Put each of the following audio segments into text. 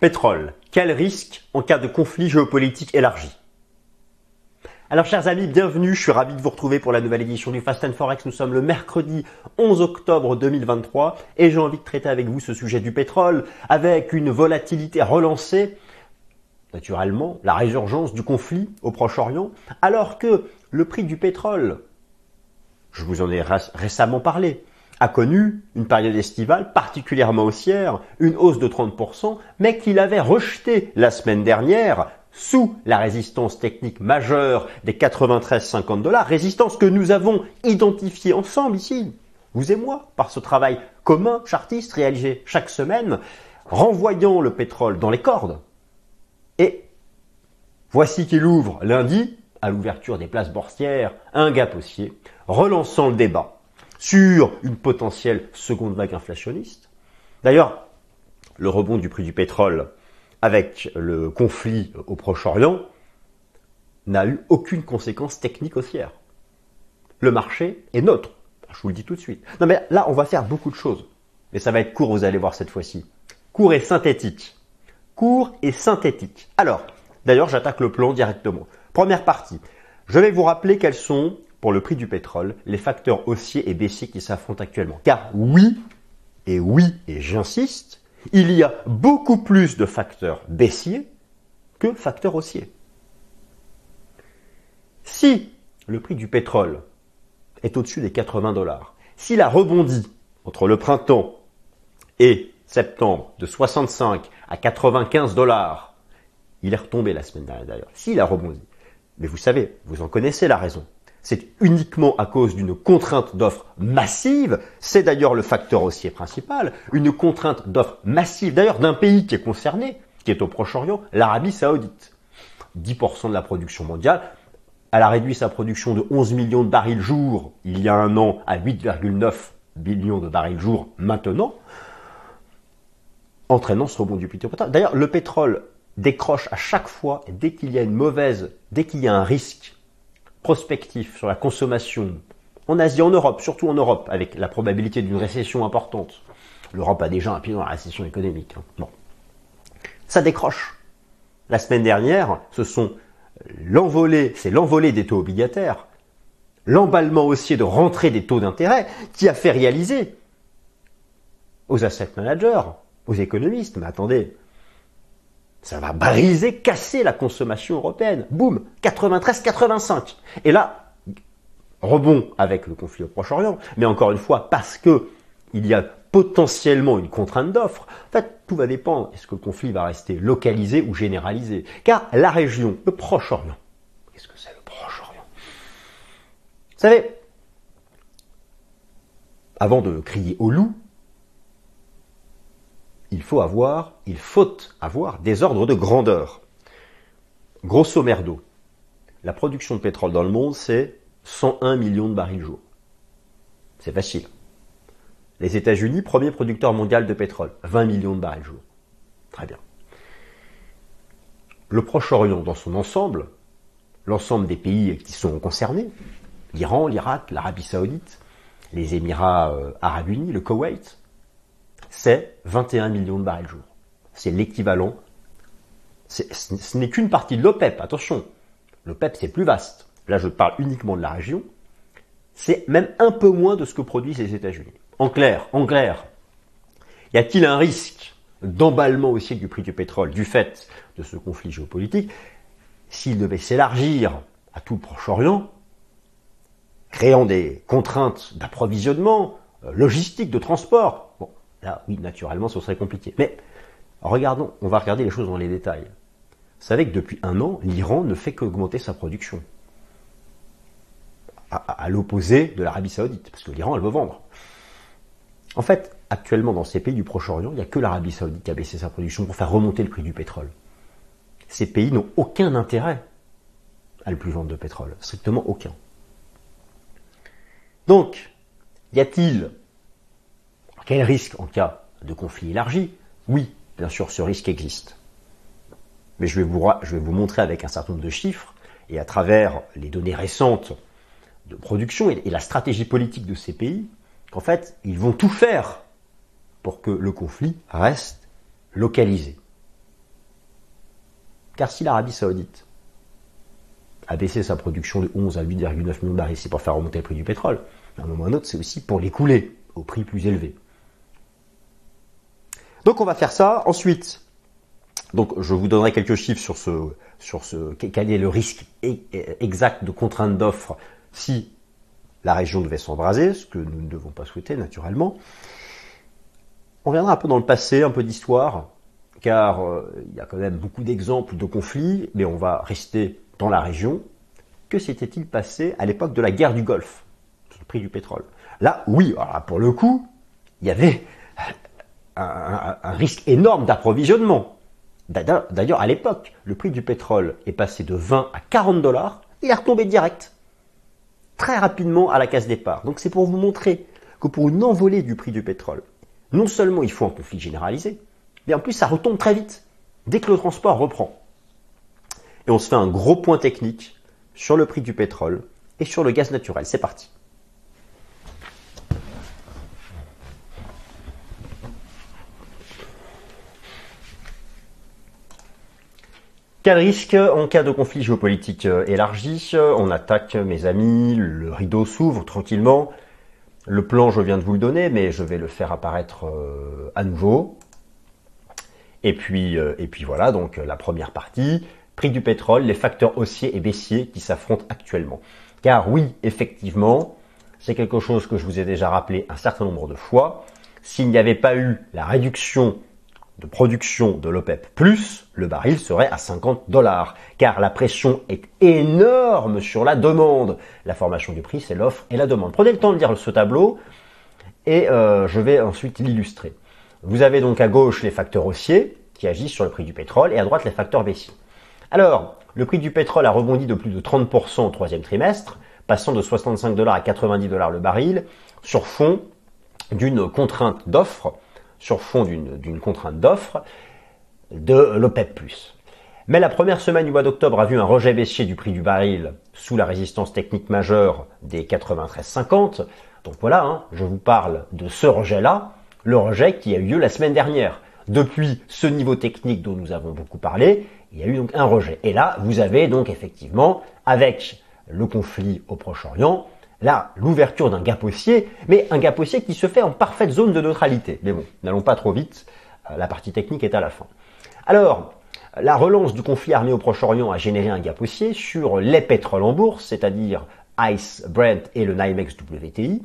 Pétrole. Quel risque en cas de conflit géopolitique élargi alors chers amis, bienvenue, je suis ravi de vous retrouver pour la nouvelle édition du Fast and Forex. Nous sommes le mercredi 11 octobre 2023 et j'ai envie de traiter avec vous ce sujet du pétrole avec une volatilité relancée, naturellement, la résurgence du conflit au Proche-Orient, alors que le prix du pétrole, je vous en ai récemment parlé, a connu une période estivale particulièrement haussière, une hausse de 30%, mais qu'il avait rejeté la semaine dernière sous la résistance technique majeure des 93,50 dollars, résistance que nous avons identifiée ensemble ici, vous et moi, par ce travail commun chartiste réalisé chaque semaine, renvoyant le pétrole dans les cordes. Et voici qu'il ouvre lundi, à l'ouverture des places boursières, un gap haussier, relançant le débat sur une potentielle seconde vague inflationniste. D'ailleurs, le rebond du prix du pétrole avec le conflit au Proche-Orient n'a eu aucune conséquence technique haussière. Le marché est neutre. Je vous le dis tout de suite. Non mais là, on va faire beaucoup de choses. Mais ça va être court, vous allez voir cette fois-ci. Court et synthétique. Court et synthétique. Alors, d'ailleurs, j'attaque le plan directement. Première partie. Je vais vous rappeler quels sont pour le prix du pétrole, les facteurs haussiers et baissiers qui s'affrontent actuellement. Car oui, et oui, et j'insiste, il y a beaucoup plus de facteurs baissiers que facteurs haussiers. Si le prix du pétrole est au-dessus des 80 dollars, s'il a rebondi entre le printemps et septembre de 65 à 95 dollars, il est retombé la semaine dernière d'ailleurs, s'il a rebondi. Mais vous savez, vous en connaissez la raison c'est uniquement à cause d'une contrainte d'offre massive, c'est d'ailleurs le facteur haussier principal, une contrainte d'offre massive d'ailleurs d'un pays qui est concerné, qui est au Proche-Orient, l'Arabie saoudite. 10% de la production mondiale, elle a réduit sa production de 11 millions de barils jour il y a un an à 8,9 millions de barils jour maintenant, entraînant ce rebond du pétrole. D'ailleurs, le pétrole décroche à chaque fois, dès qu'il y a une mauvaise, dès qu'il y a un risque prospectif sur la consommation en Asie, en Europe, surtout en Europe, avec la probabilité d'une récession importante. L'Europe a déjà un pied dans la récession économique. Hein. Bon. Ça décroche. La semaine dernière, ce sont l'envolée, c'est l'envolée des taux obligataires, l'emballement haussier de rentrée des taux d'intérêt qui a fait réaliser aux asset managers, aux économistes, mais attendez, ça va briser, casser la consommation européenne. Boum 93-85. Et là, rebond avec le conflit au Proche-Orient, mais encore une fois, parce que il y a potentiellement une contrainte d'offre. En fait, tout va dépendre. Est-ce que le conflit va rester localisé ou généralisé? Car la région, le Proche-Orient, qu'est-ce que c'est le Proche-Orient? Vous savez, avant de crier au loup, il faut avoir, il faut avoir des ordres de grandeur. Grosso merdo, la production de pétrole dans le monde, c'est 101 millions de barils jour. C'est facile. Les États-Unis, premier producteur mondial de pétrole, 20 millions de barils jour. Très bien. Le Proche-Orient dans son ensemble, l'ensemble des pays qui sont concernés, l'Iran, l'Irak, l'Arabie saoudite, les Émirats euh, arabes unis, le Koweït, c'est 21 millions de barils jour. C'est l'équivalent. Ce n'est qu'une partie de l'OPEP, attention. L'OPEP, c'est plus vaste. Là, je parle uniquement de la région. C'est même un peu moins de ce que produisent les États-Unis. En clair, en clair, y a-t-il un risque d'emballement aussi du prix du pétrole du fait de ce conflit géopolitique s'il devait s'élargir à tout le Proche-Orient, créant des contraintes d'approvisionnement, euh, logistique, de transport? Là, oui, naturellement, ce serait compliqué. Mais regardons, on va regarder les choses dans les détails. Vous savez que depuis un an, l'Iran ne fait qu'augmenter sa production. À, l'opposé de l'Arabie Saoudite, parce que l'Iran, elle veut vendre. En fait, actuellement, dans ces pays du Proche-Orient, il n'y a que l'Arabie Saoudite qui a baissé sa production pour faire remonter le prix du pétrole. Ces pays n'ont aucun intérêt à ne plus vendre de pétrole. Strictement aucun. Donc, y a-t-il quel risque en cas de conflit élargi Oui, bien sûr, ce risque existe. Mais je vais, vous, montrer avec un certain nombre de chiffres et à travers les données récentes de production et, la stratégie politique de ces pays qu'en fait, ils vont tout faire pour que le conflit reste localisé. Car si l'Arabie saoudite a baissé sa production de 11 à 8,9 millions de barils, c'est pour faire remonter le prix du pétrole. À un moment ou à un autre, c'est aussi pour l'écouler au prix plus élevé. Donc on va faire ça. Ensuite, donc je vous donnerai quelques chiffres sur ce, sur ce, quel est le risque e, exact de contrainte d'offre si la région devait s'embraser, ce que nous ne devons pas souhaiter naturellement. On viendra un peu dans le passé, un peu d'histoire, car euh, il y a quand même beaucoup d'exemples de conflits, mais on va rester dans la région. Que s'était-il passé à l'époque de la guerre du Golfe, le prix du pétrole? Là, oui, pour le coup, il y avait un, risque énorme d'approvisionnement. D'ailleurs, à l'époque, le prix du pétrole est passé de 20 à 40 dollars, il est retombé direct, très rapidement à la case départ. Donc c'est pour vous montrer que pour une envolée du prix du pétrole, non seulement il faut un conflit généralisé, mais en plus ça retombe très vite, dès que le transport reprend. Et on se fait un gros point technique sur le prix du pétrole et sur le gaz naturel. C'est parti. Risque en cas de conflit géopolitique euh, élargi On attaque, mes amis, le rideau s'ouvre tranquillement. Le plan, je viens de vous le donner, mais je vais le faire apparaître euh, à nouveau. Et puis, euh, et puis voilà, donc la première partie, prix du pétrole, les facteurs haussiers et baissiers qui s'affrontent actuellement. Car oui, effectivement, c'est quelque chose que je vous ai déjà rappelé un certain nombre de fois. S'il n'y avait pas eu la réduction de production de l'OPEP+, le baril serait à 50 dollars, car la pression est énorme sur la demande. La formation du prix, c'est l'offre et la demande. Prenez le temps de lire ce tableau et euh, je vais ensuite l'illustrer. Vous avez donc à gauche les facteurs haussiers qui agissent sur le prix du pétrole et à droite les facteurs baissiers. Alors, le prix du pétrole a rebondi de plus de 30% au troisième trimestre, passant de 65 dollars à 90 dollars le baril, sur fond d'une contrainte d'offre sur fond d'une contrainte d'offre de l'OPEP+. Mais la première semaine du mois d'octobre a vu un rejet baissier du prix du baril sous la résistance technique majeure des 93,50. Donc voilà, hein, je vous parle de ce rejet-là, le rejet qui a eu lieu la semaine dernière. Depuis ce niveau technique dont nous avons beaucoup parlé, il y a eu donc un rejet. Et là, vous avez donc effectivement, avec le conflit au Proche-Orient, là l'ouverture d'un gap haussier, mais un gap haussier qui se fait en parfaite zone de neutralité. Mais bon, n'allons pas trop vite, euh, la partie technique est à la fin. Alors, la relance du conflit armé au Proche-Orient a généré un gap haussier sur les pétroles en bourse, c'est-à-dire ICE, Brent et le NYMEX WTI.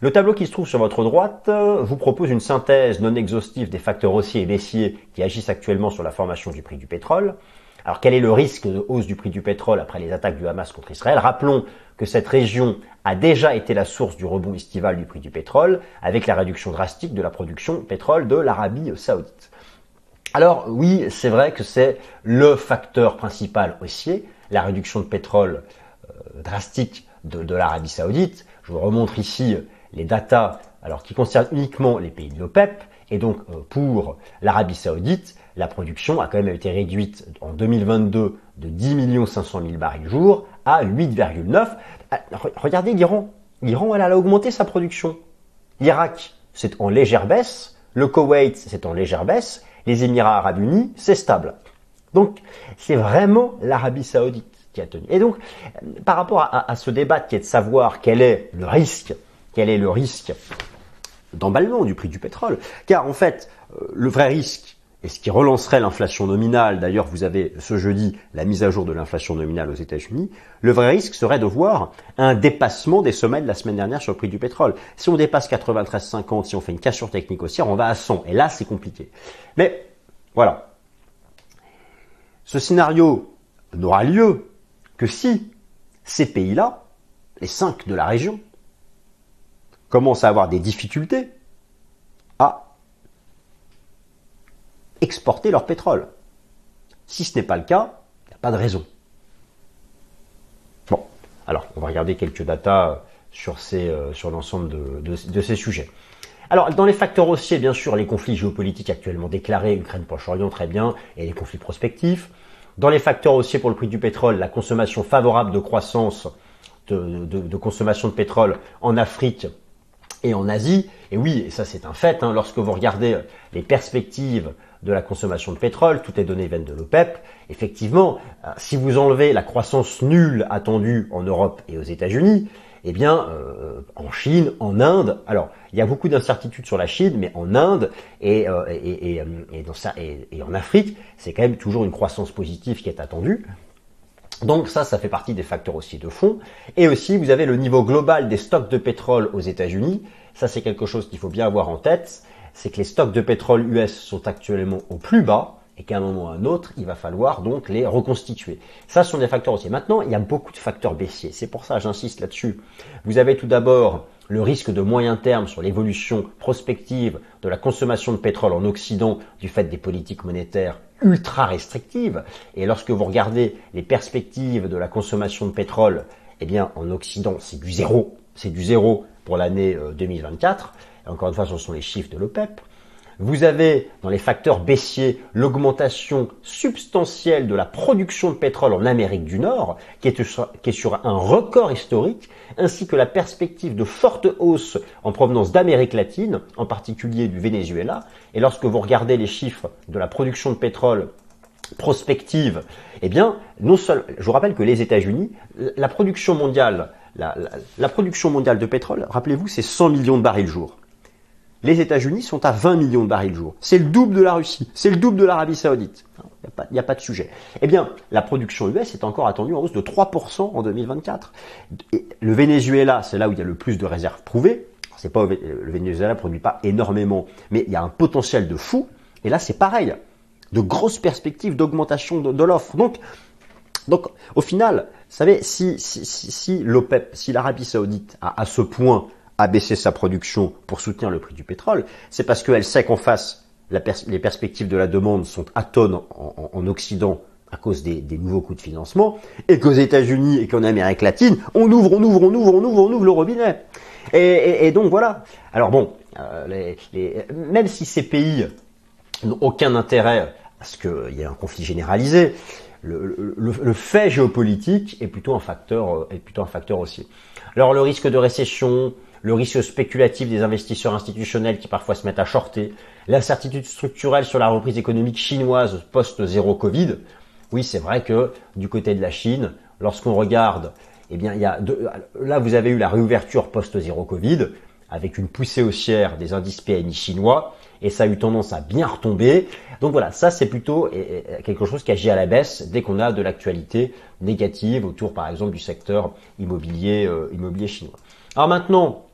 Le tableau qui se trouve sur votre droite euh, vous propose une synthèse non exhaustive des facteurs haussiers et baissiers qui agissent actuellement sur la formation du prix du pétrole. Alors quel est le risque de hausse du prix du pétrole après les attaques du Hamas contre Israël? Rappelons que cette région a déjà été la source du rebond estival du prix du pétrole avec la réduction drastique de la production pétrole de l'Arabie saoudite. Alors oui, c'est vrai que c'est le facteur principal haussier, la réduction de pétrole euh, drastique de, l'Arabie saoudite. Je vous remontre ici les datas qui concernent uniquement les pays de l'OPEP et donc euh, pour l'Arabie saoudite, la production a quand même été réduite en 2022 de 10 500 000 barils jour à 8,9. Ah, regardez l'Iran. L'Iran, elle a augmenté sa production. L'Irak, c'est en légère baisse. Le Koweït, c'est en légère baisse. Les Émirats arabes unis, c'est stable. Donc, c'est vraiment l'Arabie saoudite qui a tenu. Et donc, par rapport à, à ce débat qui est de savoir quel est le risque, quel est le risque d'emballement du prix du pétrole, car en fait, euh, le vrai risque, et ce qui relancerait l'inflation nominale, d'ailleurs vous avez ce jeudi la mise à jour de l'inflation nominale aux États-Unis, le vrai risque serait de voir un dépassement des sommets de la semaine dernière sur le prix du pétrole. Si on dépasse 93,50, si on fait une cassure technique haussière, on va à 100. Et là, c'est compliqué. Mais voilà. Ce scénario n'aura lieu que si ces pays-là, les cinq de la région, commencent à avoir des difficultés à exporter leur pétrole. Si ce n'est pas le cas, il n'y a pas de raison. Bon, alors on va regarder quelques datas sur, ces, euh, sur l'ensemble de, ces sujets. Alors, dans les facteurs haussiers, bien sûr, les conflits géopolitiques actuellement déclarés, Ukraine, Proche-Orient, très bien, et les conflits prospectifs. Dans les facteurs haussiers pour le prix du pétrole, la consommation favorable de croissance de consommation de pétrole en Afrique et en Asie. Et oui, et ça c'est un fait, hein, lorsque vous regardez les perspectives de la consommation de pétrole, toutes les données viennent de l'OPEP. Effectivement, euh, si vous enlevez la croissance nulle attendue en Europe et aux États-Unis, eh bien, euh, en Chine, en Inde, alors il y a beaucoup d'incertitudes sur la Chine, mais en Inde euh, et, et, en Afrique, c'est quand même toujours une croissance positive qui est attendue. Donc ça, ça fait partie des facteurs aussi de fond. Et aussi, vous avez le niveau global des stocks de pétrole aux États-Unis. Ça, c'est quelque chose qu'il faut bien avoir en tête. C'est que les stocks de pétrole US sont actuellement au plus bas et qu'à un moment ou à un autre, il va falloir donc les reconstituer. Ça, ce sont des facteurs aussi. Maintenant, il y a beaucoup de facteurs baissiers. C'est pour ça, j'insiste là-dessus. Vous avez tout d'abord le risque de moyen terme sur l'évolution prospective de la consommation de pétrole en Occident du fait des politiques monétaires ultra restrictives. Et lorsque vous regardez les perspectives de la consommation de pétrole, eh bien, en Occident, c'est du zéro. C'est du zéro pour l'année 2024. Encore une fois, ce sont les chiffres de l'OPEP. Vous avez dans les facteurs baissiers l'augmentation substantielle de la production de pétrole en Amérique du Nord, qui est, sur, un record historique, ainsi que la perspective de forte hausse en provenance d'Amérique latine, en particulier du Venezuela. Et lorsque vous regardez les chiffres de la production de pétrole prospective, eh bien, je vous rappelle que les États-Unis, la production mondiale, la, production mondiale de pétrole, rappelez-vous, c'est 100 millions de barils jour les États-Unis sont à 20 millions de barils jour. C'est le double de la Russie, c'est le double de l'Arabie Saoudite. Il n'y a, pas de sujet. Eh bien, la production US est encore attendue en hausse de 3% en 2024. le Venezuela, c'est là où il y a le plus de réserves prouvées. C'est pas le Venezuela produit pas énormément, mais il y a un potentiel de fou. Et là, c'est pareil, de grosses perspectives d'augmentation de, l'offre. Donc, donc, au final, vous savez, si, si, l'OPEP, si l'Arabie Saoudite a à ce point à baisser sa production pour soutenir le prix du pétrole, c'est parce qu'elle sait qu'en face, les perspectives de la demande sont atones en, en, Occident à cause des, nouveaux coûts de financement, et qu'aux États-Unis et qu'en Amérique latine, on ouvre, on ouvre, on ouvre, on ouvre, on ouvre le robinet. Et, donc voilà. Alors bon, euh, même si ces pays n'ont aucun intérêt à ce qu'il y ait un conflit généralisé, le, fait géopolitique est plutôt un facteur aussi. Alors le risque de récession, le risque spéculatif des investisseurs institutionnels qui parfois se mettent à shorter, l'incertitude structurelle sur la reprise économique chinoise post-zéro Covid. Oui, c'est vrai que du côté de la Chine, lorsqu'on regarde, eh bien, il y a là vous avez eu la réouverture post-zéro Covid avec une poussée haussière des indices PMI chinois et ça a eu tendance à bien retomber. Donc voilà, ça c'est plutôt quelque chose qui agit à la baisse dès qu'on a de l'actualité négative autour par exemple du secteur immobilier, euh, immobilier chinois. Alors maintenant,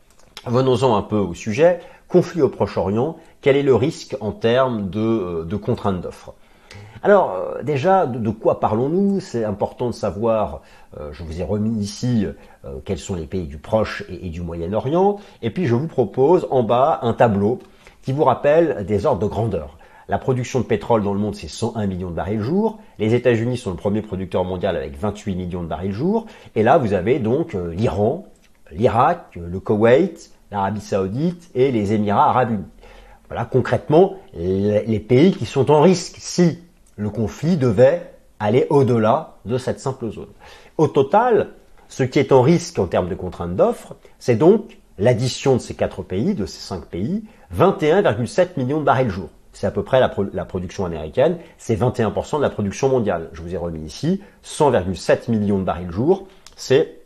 Venons-en un peu au sujet. Conflit au Proche-Orient, quel est le risque en termes de, euh, contraintes d'offres? Alors euh, déjà, de, quoi parlons-nous? C'est important de savoir, euh, je vous ai remis ici quels sont les pays du Proche et, du Moyen-Orient, et puis je vous propose en bas un tableau qui vous rappelle des ordres de grandeur. La production de pétrole dans le monde, c'est 101 millions de barils jour. Les États-Unis sont le premier producteur mondial avec 28 millions de barils jour. Et là, vous avez donc l'Iran, l'Irak, le Koweït, l'Arabie Saoudite et les Émirats Arabes Unis. Voilà concrètement les pays qui sont en risque si le conflit devait aller au-delà de cette simple zone. Au total, ce qui est en risque en termes de contraintes d'offres, c'est donc l'addition de ces quatre pays, de ces cinq pays, 21,7 millions de barils jour. C'est à peu près la, production américaine, c'est 21% de la production mondiale. Je vous ai remis ici 100,7 millions de barils jour, c'est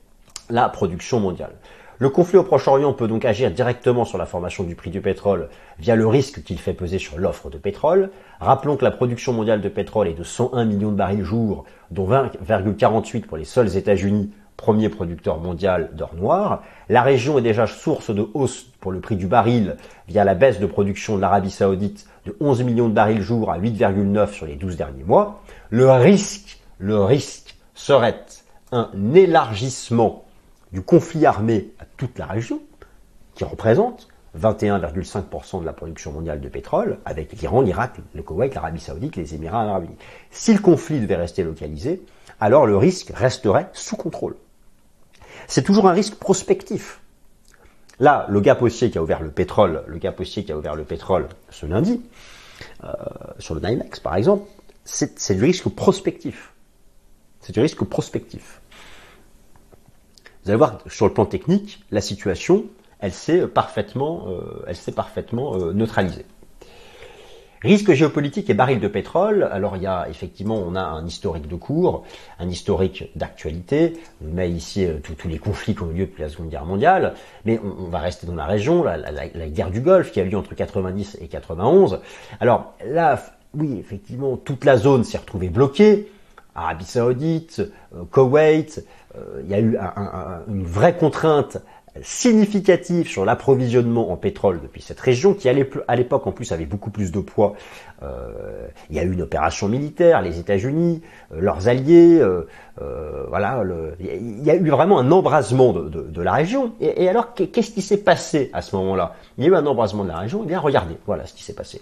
la production mondiale. Le conflit au Proche-Orient peut donc agir directement sur la formation du prix du pétrole via le risque qu'il fait peser sur l'offre de pétrole. Rappelons que la production mondiale de pétrole est de 101 millions de barils jour, dont 20,48 pour les seuls États-Unis, premier producteur mondial d'or noir. La région est déjà source de hausse pour le prix du baril via la baisse de production de l'Arabie saoudite de 11 millions de barils jour à 8,9 sur les 12 derniers mois. Le risque, le risque serait un élargissement du conflit armé à toute la région, qui représente 21,5% de la production mondiale de pétrole, avec l'Iran, l'Irak, le Koweït, l'Arabie Saoudite, les Émirats arabes unis. Si le conflit devait rester localisé, alors le risque resterait sous contrôle. C'est toujours un risque prospectif. Là, le gap haussier qui a ouvert le pétrole, le gap haussier qui a ouvert le pétrole ce lundi, euh, sur le NYMEX par exemple, c'est du risque prospectif. C'est du risque prospectif. Vous allez voir sur le plan technique, la situation, elle s'est parfaitement, euh, s'est parfaitement euh, neutralisée. Risque géopolitique et baril de pétrole. Alors il y a effectivement, on a un historique de cours, un historique d'actualité. On met ici euh, tous les conflits qui ont eu lieu depuis la Seconde Guerre mondiale, mais on, va rester dans la région, la, la, guerre du Golfe qui a eu lieu entre 90 et 91. Alors là, oui, effectivement, toute la zone s'est retrouvée bloquée. Arabie Saoudite, euh, Koweït, euh, il y a eu une vraie contrainte significatif sur l'approvisionnement en pétrole depuis cette région, qui à l'époque en plus avait beaucoup plus de poids. Euh, il y a eu une opération militaire, les États-Unis, leurs alliés, voilà, il y a eu vraiment un embrasement de, la région. Et, alors, qu'est-ce qui s'est passé à ce moment-là? Il y a eu un embrasement de la région. Eh bien, regardez, voilà ce qui s'est passé.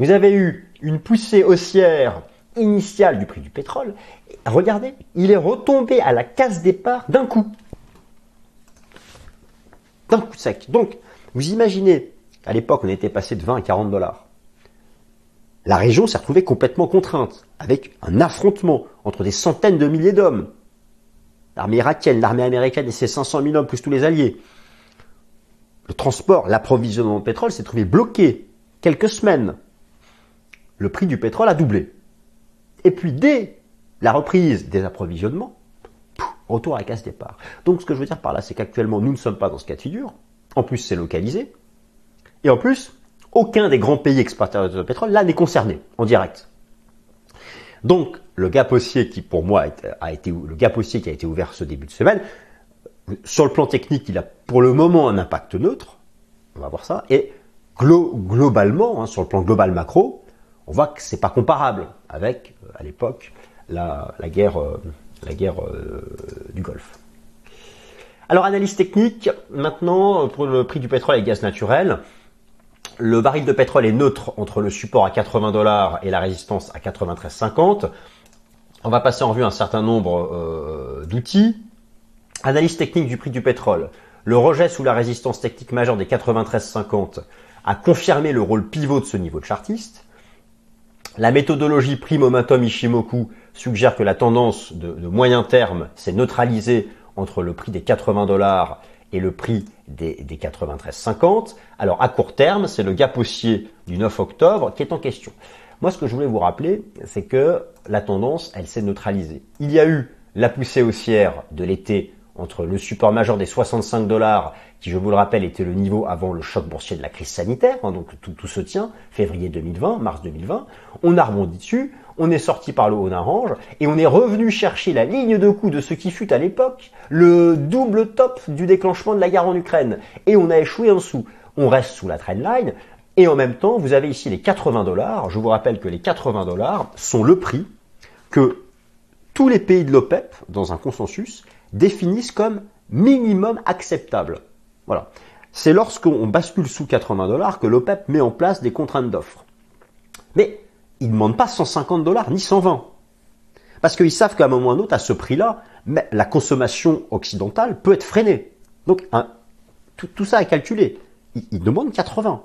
Vous avez eu une poussée haussière initiale du prix du pétrole. Regardez, il est retombé à la case départ d'un coup d'un coup sec. Donc, vous imaginez, à l'époque, on était passé de 20 à 40 dollars. La région s'est retrouvée complètement contrainte, avec un affrontement entre des centaines de milliers d'hommes. L'armée irakienne, l'armée américaine et ses 500 000 hommes, plus tous les alliés. Le transport, l'approvisionnement de pétrole s'est trouvé bloqué quelques semaines. Le prix du pétrole a doublé. Et puis dès la reprise des approvisionnements, Retour à la case départ. Donc ce que je veux dire par là, c'est qu'actuellement, nous ne sommes pas dans ce cas de figure. En plus, c'est localisé. Et en plus, aucun des grands pays exportateurs de pétrole là n'est concerné en direct. Donc le gap haussier qui pour moi a été le gap qui a été ouvert ce début de semaine, sur le plan technique, il a pour le moment un impact neutre. On va voir ça. Et globalement, hein, sur le plan global macro, on voit que c'est pas comparable avec euh, à l'époque la, guerre euh, la guerre euh, du Golfe. Alors analyse technique, maintenant pour le prix du pétrole et gaz naturel, le baril de pétrole est neutre entre le support à 80 dollars et la résistance à 93,50. On va passer en vue un certain nombre euh, d'outils. Analyse technique du prix du pétrole. Le rejet sous la résistance technique majeure des 93,50 a confirmé le rôle pivot de ce niveau de chartiste. La méthodologie prix momentum Ishimoku suggère que la tendance de, moyen terme s'est neutralisée entre le prix des 80 dollars et le prix des, des 93,50. Alors à court terme, c'est le gap haussier du 9 octobre qui est en question. Moi, ce que je voulais vous rappeler, c'est que la tendance, elle s'est neutralisée. Il y a eu la poussée haussière de l'été entre le support majeur des 65 dollars, qui je vous le rappelle était le niveau avant le choc boursier de la crise sanitaire, hein, donc tout, se tient, février 2020, mars 2020, on a rebondi dessus, on est sorti par le haut d'un range, et on est revenu chercher la ligne de coup de ce qui fut à l'époque le double top du déclenchement de la guerre en Ukraine, et on a échoué en dessous. On reste sous la trendline, et en même temps, vous avez ici les 80 dollars, je vous rappelle que les 80 dollars sont le prix que tous les pays de l'OPEP, dans un consensus, définissent comme minimum acceptable. Voilà. C'est lorsqu'on bascule sous 80 dollars que l'OPEP met en place des contraintes d'offres. Mais ils ne demandent pas 150 dollars ni 120. Parce qu'ils savent qu'à un moment ou à un autre, à ce prix-là, la consommation occidentale peut être freinée. Donc tout, ça est calculé. Ils, demandent 80.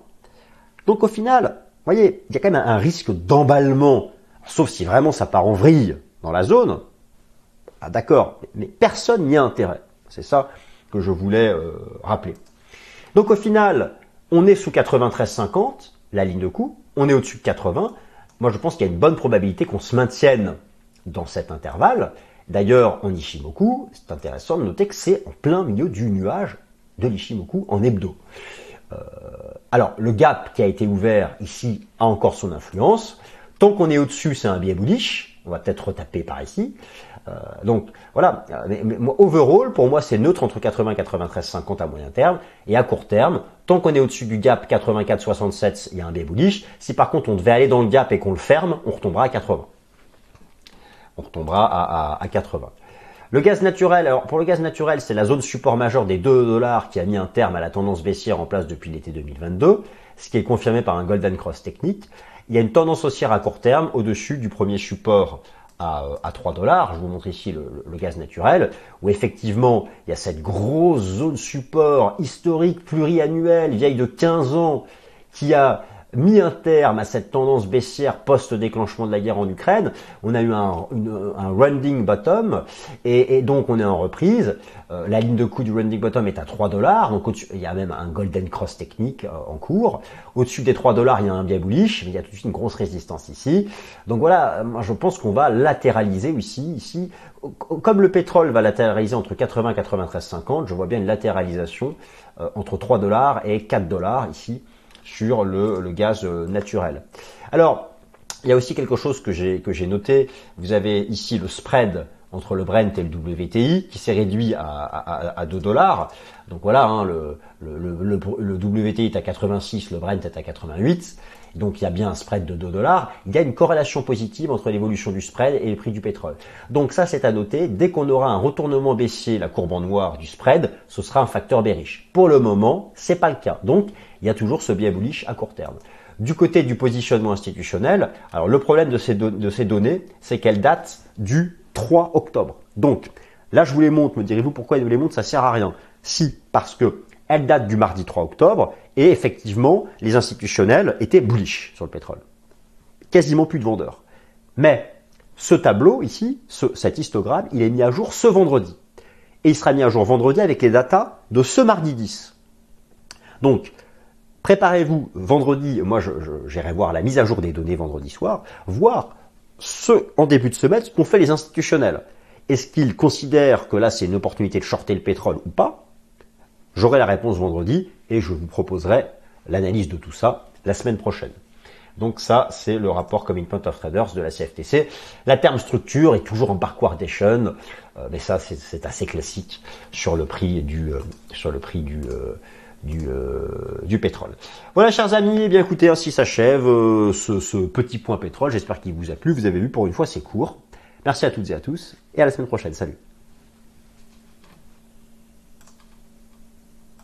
Donc au final, vous voyez, il y a quand même un risque d'emballement, sauf si vraiment ça part en vrille dans la zone, ah d'accord, mais personne n'y a intérêt. C'est ça que je voulais euh, rappeler. Donc au final, on est sous 93,50, la ligne de coup, on est au-dessus de 80. Moi je pense qu'il y a une bonne probabilité qu'on se maintienne dans cet intervalle. D'ailleurs, en Ishimoku, c'est intéressant de noter que c'est en plein milieu du nuage de l'Ishimoku en hebdo. Euh, alors, le gap qui a été ouvert ici a encore son influence. Tant qu'on est au-dessus, c'est un biais bullish. On va peut-être retaper par ici. Euh, donc voilà, mais, overall, pour moi, c'est neutre entre 80 et 93, 50 à moyen terme. Et à court terme, tant qu'on est au-dessus du gap 84, 67, il y a un biais bullish. Si par contre on devait aller dans le gap et qu'on le ferme, on retombera à 80. On retombera à, à, 80. Le gaz naturel, alors pour le gaz naturel, c'est la zone support majeure des 2 dollars qui a mis un terme à la tendance baissière en place depuis l'été 2022, ce qui est confirmé par un Golden Cross technique. Il y a une tendance haussière à court terme au-dessus du premier support à, 3 dollars. Je vous montre ici le, gaz naturel, où effectivement il y a cette grosse zone support historique pluriannuelle, vieille de 15 ans, qui a mis un terme à cette tendance baissière post-déclenchement de la guerre en Ukraine. On a eu un, un running bottom et, donc on est en reprise. Euh, la ligne de coût du running bottom est à 3 dollars, donc il y a même un golden cross technique euh, en cours. Au-dessus des 3 dollars, il y a un biais bullish, mais il y a tout de suite une grosse résistance ici. Donc voilà, moi je pense qu'on va latéraliser ici, ici. Comme le pétrole va latéraliser entre 80 et 93,50, je vois bien une latéralisation euh, entre 3 dollars et 4 dollars ici sur le, gaz naturel. Alors, il y a aussi quelque chose que j'ai noté. Vous avez ici le spread entre le Brent et le WTI qui s'est réduit à, à, à, 2 dollars. Donc voilà, hein, le, le, WTI est à 86, le Brent est à 88. Donc il y a bien un spread de 2 dollars. Il y a une corrélation positive entre l'évolution du spread et le prix du pétrole. Donc ça c'est à noter. Dès qu'on aura un retournement baissier, la courbe en noir du spread, ce sera un facteur bearish. Pour le moment, c'est pas le cas. Donc il y a toujours ce biais bullish à court terme. Du côté du positionnement institutionnel, alors le problème de ces, données, c'est qu'elles datent du 3 octobre. Donc là, je vous les montre. Me direz-vous pourquoi je vous les montre Ça sert à rien? Si, parce que elles datent du mardi 3 octobre et effectivement, les institutionnels étaient bullish sur le pétrole. Quasiment plus de vendeurs. Mais ce tableau ici, cet histogramme, il est mis à jour ce vendredi. Et il sera mis à jour vendredi avec les datas de ce mardi 10. Donc, Préparez-vous vendredi, moi j'irai voir la mise à jour des données vendredi soir, voir ce, en début de semaine, ce qu'ont fait les institutionnels. Est-ce qu'ils considèrent que là c'est une opportunité de shorter le pétrole ou pas? J'aurai la réponse vendredi et je vous proposerai l'analyse de tout ça la semaine prochaine. Donc ça, c'est le rapport Point of Traders de la CFTC. La terme structure est toujours en backwardation, euh, mais ça c'est assez classique sur le prix du euh, sur le prix du euh, du, euh, du pétrole. Voilà chers amis, eh bien écoutez, ainsi s'achève ce, ce petit point pétrole. J'espère qu'il vous a plu. Vous avez vu pour une fois c'est court. Merci à toutes et à tous et à la semaine prochaine. Salut